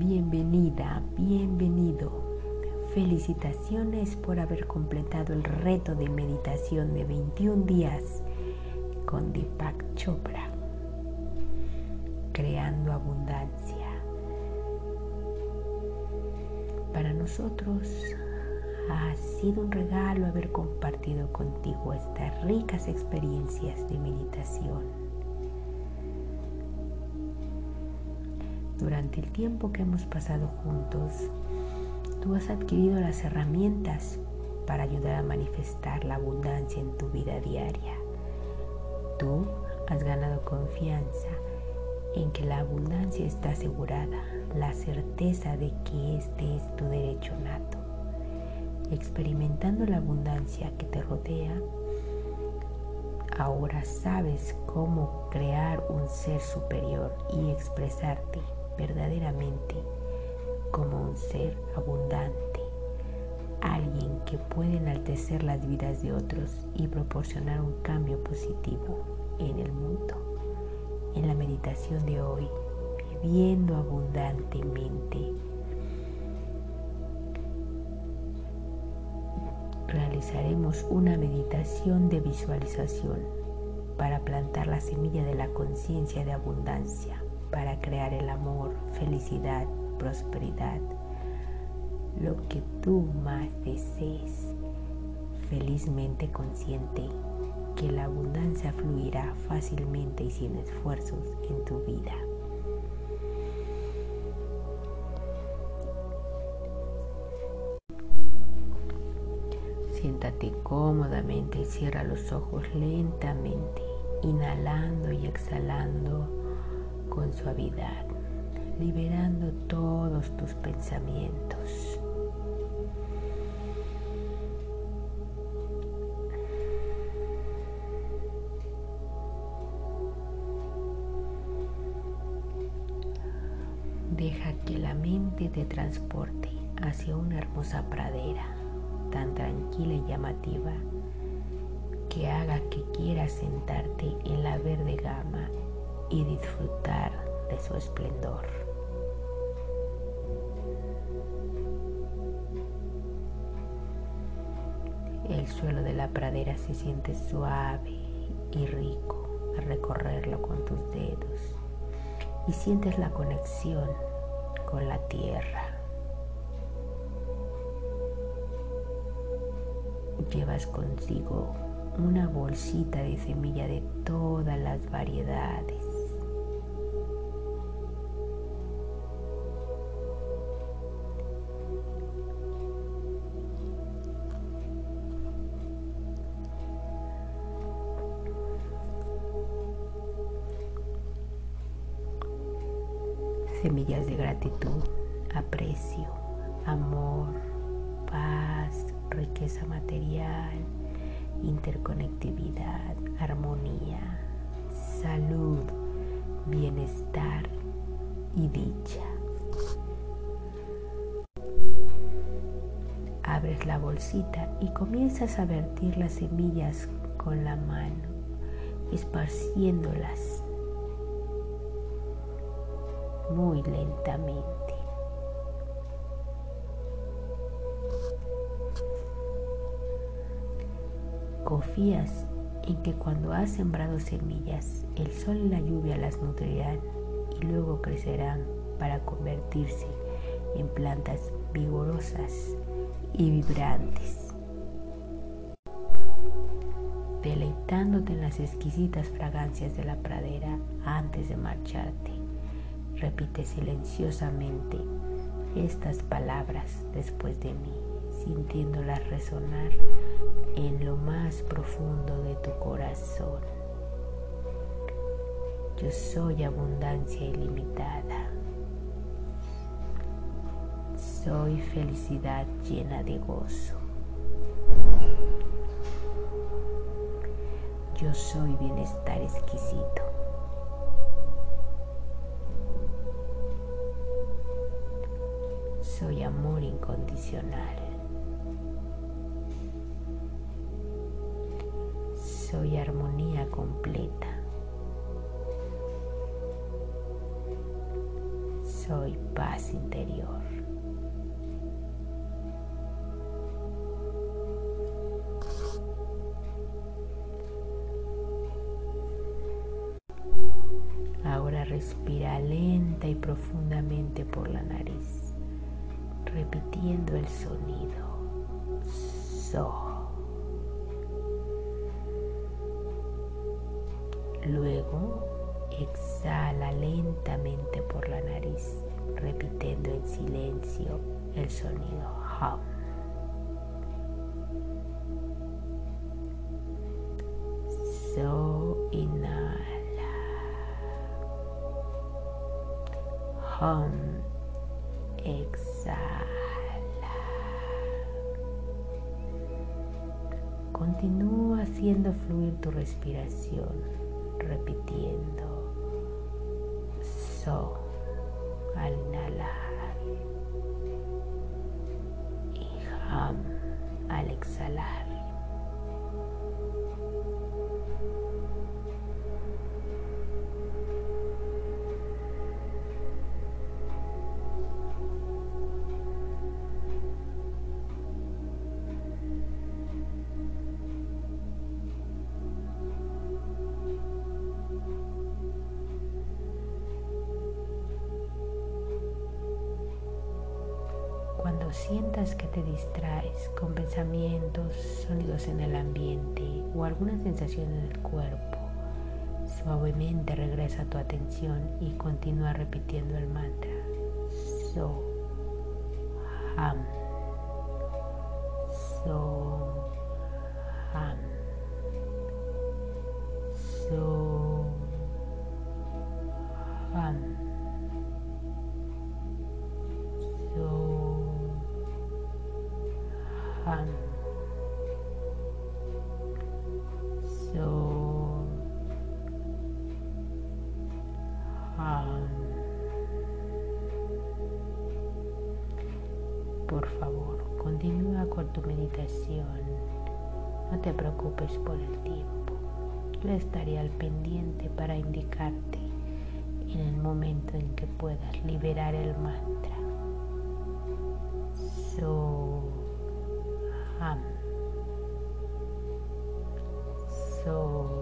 Bienvenida, bienvenido. Felicitaciones por haber completado el reto de meditación de 21 días con Deepak Chopra, creando abundancia. Para nosotros ha sido un regalo haber compartido contigo estas ricas experiencias de meditación. Durante el tiempo que hemos pasado juntos, tú has adquirido las herramientas para ayudar a manifestar la abundancia en tu vida diaria. Tú has ganado confianza en que la abundancia está asegurada, la certeza de que este es tu derecho nato. Experimentando la abundancia que te rodea, ahora sabes cómo crear un ser superior y expresarte verdaderamente como un ser abundante, alguien que puede enaltecer las vidas de otros y proporcionar un cambio positivo en el mundo. En la meditación de hoy, viviendo abundantemente, realizaremos una meditación de visualización para plantar la semilla de la conciencia de abundancia para crear el amor, felicidad, prosperidad, lo que tú más desees, felizmente consciente que la abundancia fluirá fácilmente y sin esfuerzos en tu vida. Siéntate cómodamente y cierra los ojos lentamente, inhalando y exhalando con suavidad, liberando todos tus pensamientos. Deja que la mente te transporte hacia una hermosa pradera tan tranquila y llamativa que haga que quieras sentarte en la verde gama y disfrutar de su esplendor. El suelo de la pradera se siente suave y rico al recorrerlo con tus dedos y sientes la conexión con la tierra. Llevas contigo una bolsita de semilla de todas las variedades gratitud, aprecio, amor, paz, riqueza material, interconectividad, armonía, salud, bienestar y dicha. Abres la bolsita y comienzas a vertir las semillas con la mano, esparciéndolas muy lentamente. Confías en que cuando has sembrado semillas, el sol y la lluvia las nutrirán y luego crecerán para convertirse en plantas vigorosas y vibrantes. Deleitándote en las exquisitas fragancias de la pradera antes de marcharte. Repite silenciosamente estas palabras después de mí, sintiéndolas resonar en lo más profundo de tu corazón. Yo soy abundancia ilimitada. Soy felicidad llena de gozo. Yo soy bienestar exquisito. Soy amor incondicional. Soy armonía completa. Soy paz interior. Ahora respira lenta y profundamente por la nariz, repitiendo el sonido. So. Luego exhala lentamente por la nariz, repitiendo en silencio el sonido hum. So inhala. Hum. Exhala. Continúa haciendo fluir tu respiración repitiendo so al inhalar y ham al exhalar. Sientas que te distraes con pensamientos, sonidos en el ambiente o alguna sensación en el cuerpo, suavemente regresa tu atención y continúa repitiendo el mantra. So, ham, so, favor, continúa con tu meditación. No te preocupes por el tiempo. Yo estaré al pendiente para indicarte en el momento en que puedas liberar el mantra. So, So,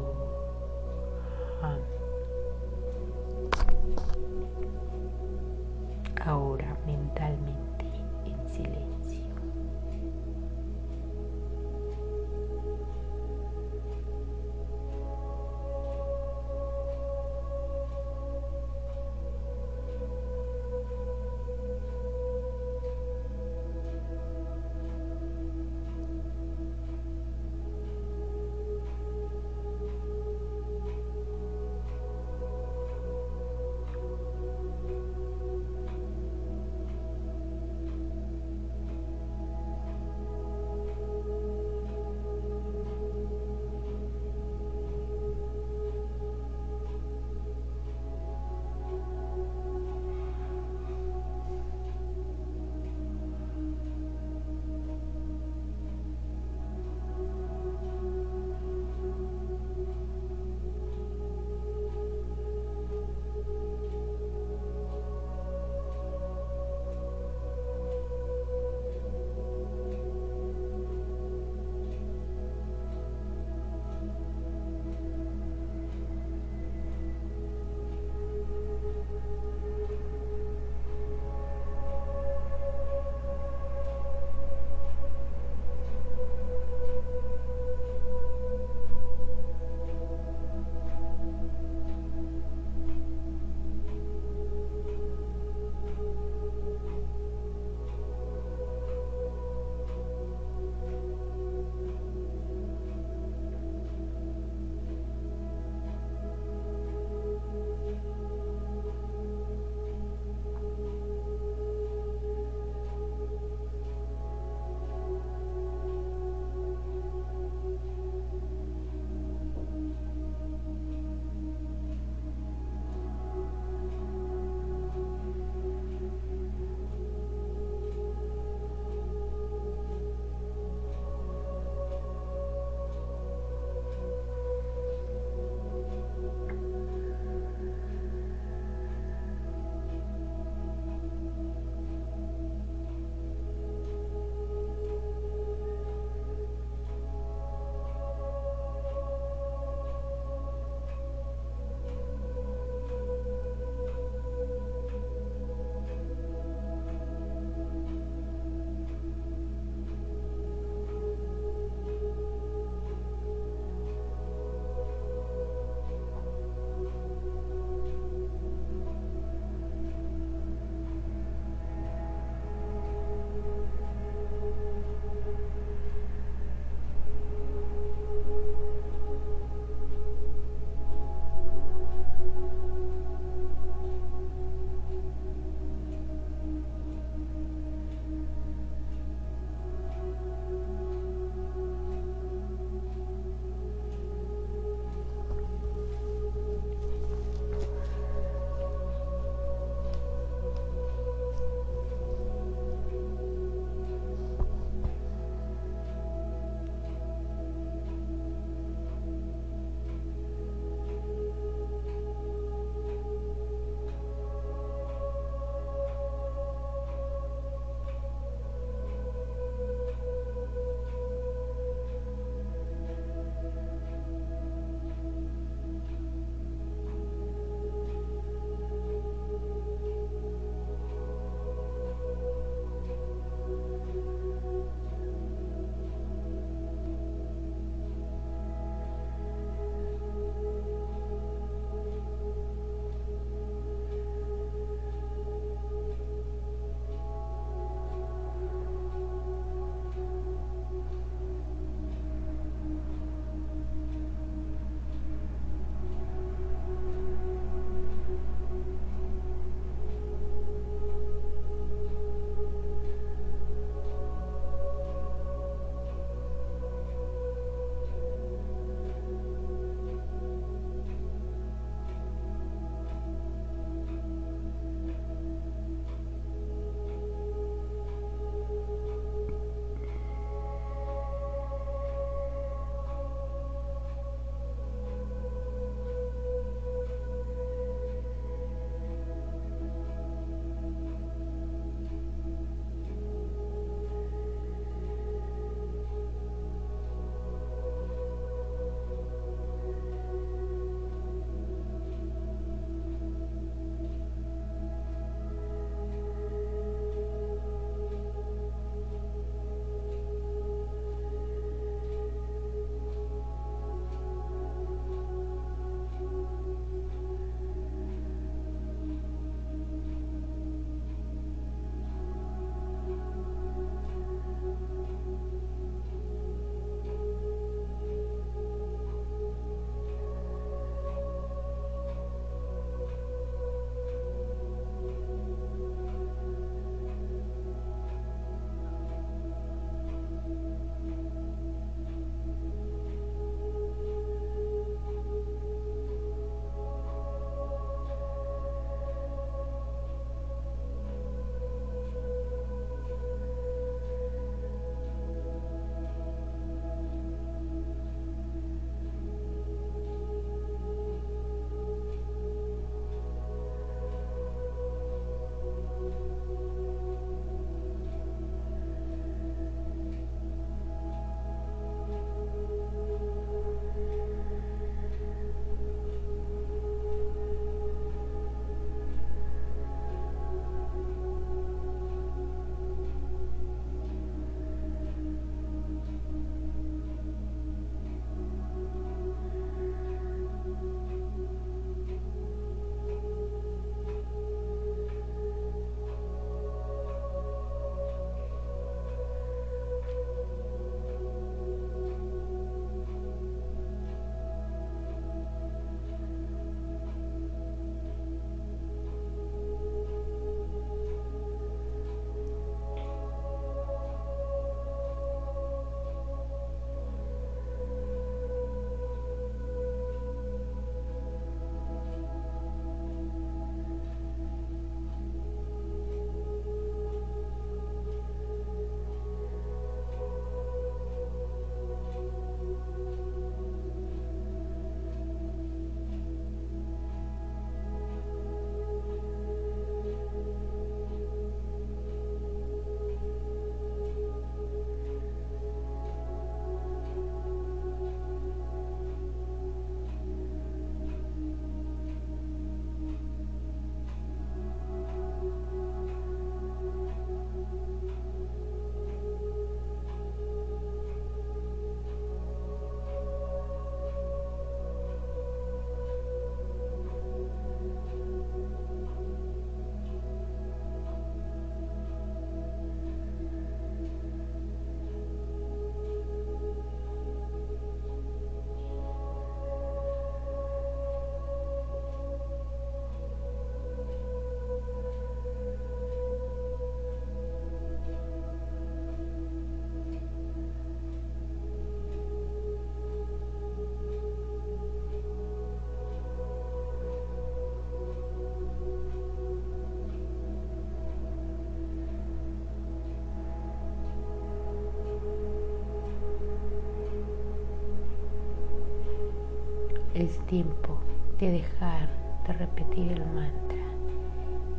Es tiempo de dejar de repetir el mantra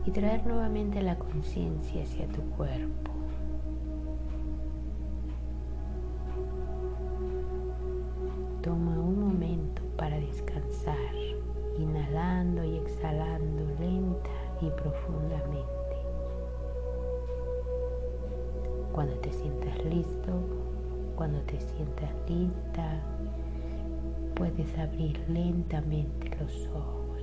y traer nuevamente la conciencia hacia tu cuerpo. Toma un momento para descansar, inhalando y exhalando lenta y profundamente. Cuando te sientas listo, cuando te sientas lista, puedes abrir lentamente los ojos.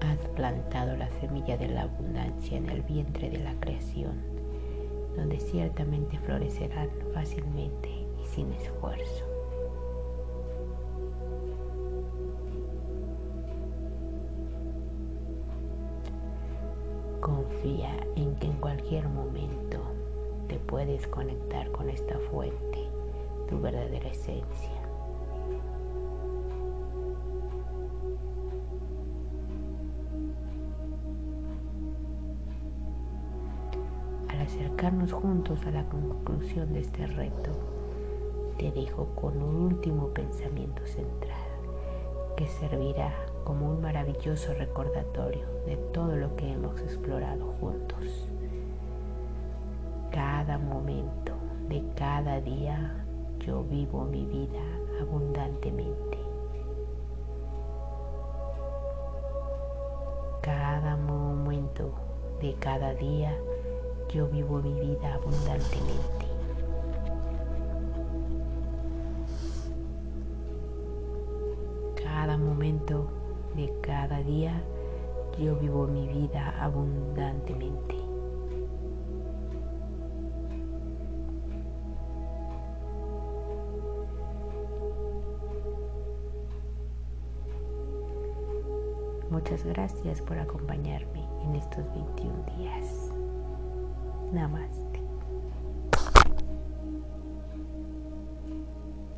Has plantado la semilla de la abundancia en el vientre de la creación, donde ciertamente florecerán fácilmente y sin esfuerzo. En que en cualquier momento te puedes conectar con esta fuente, tu verdadera esencia. Al acercarnos juntos a la conclusión de este reto, te dejo con un último pensamiento central que servirá como un maravilloso recordatorio de todo lo que hemos explorado juntos. Cada momento de cada día yo vivo mi vida abundantemente. Cada momento de cada día yo vivo mi vida abundantemente. Cada momento de cada día yo vivo mi vida abundantemente. Muchas gracias por acompañarme en estos 21 días. Namaste.